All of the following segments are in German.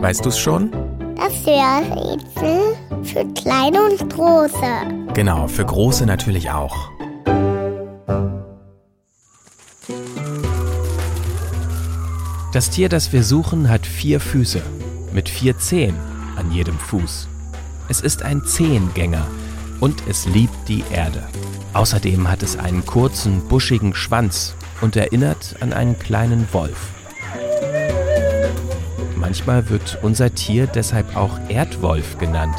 Weißt du es schon? Das Hörrätsel für kleine und große. Genau, für große natürlich auch. Das Tier, das wir suchen, hat vier Füße mit vier Zehen an jedem Fuß. Es ist ein Zehengänger und es liebt die Erde. Außerdem hat es einen kurzen, buschigen Schwanz und erinnert an einen kleinen Wolf. Manchmal wird unser Tier deshalb auch Erdwolf genannt.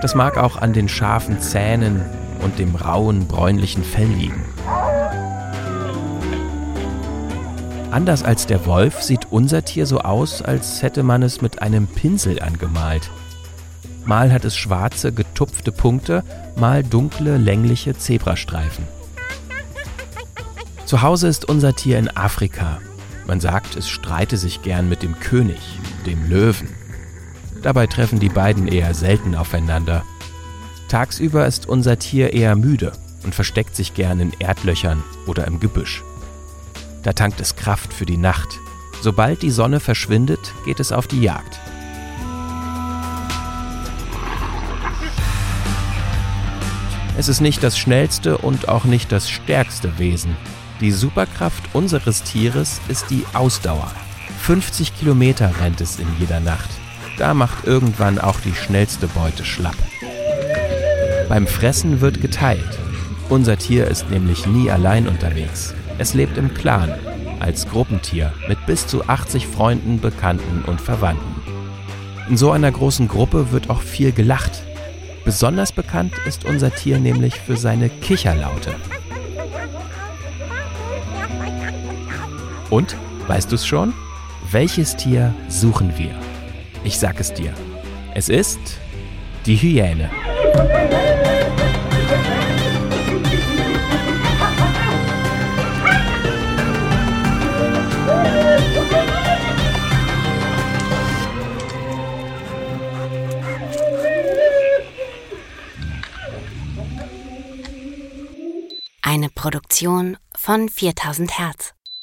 Das mag auch an den scharfen Zähnen und dem rauen, bräunlichen Fell liegen. Anders als der Wolf sieht unser Tier so aus, als hätte man es mit einem Pinsel angemalt. Mal hat es schwarze, getupfte Punkte, mal dunkle, längliche Zebrastreifen. Zu Hause ist unser Tier in Afrika. Man sagt, es streite sich gern mit dem König, dem Löwen. Dabei treffen die beiden eher selten aufeinander. Tagsüber ist unser Tier eher müde und versteckt sich gern in Erdlöchern oder im Gebüsch. Da tankt es Kraft für die Nacht. Sobald die Sonne verschwindet, geht es auf die Jagd. Es ist nicht das schnellste und auch nicht das stärkste Wesen. Die Superkraft unseres Tieres ist die Ausdauer. 50 Kilometer rennt es in jeder Nacht. Da macht irgendwann auch die schnellste Beute schlapp. Beim Fressen wird geteilt. Unser Tier ist nämlich nie allein unterwegs. Es lebt im Clan, als Gruppentier mit bis zu 80 Freunden, Bekannten und Verwandten. In so einer großen Gruppe wird auch viel gelacht. Besonders bekannt ist unser Tier nämlich für seine Kicherlaute. Und, weißt du es schon? Welches Tier suchen wir? Ich sag es dir. Es ist die Hyäne. Eine Produktion von 4000 Hertz.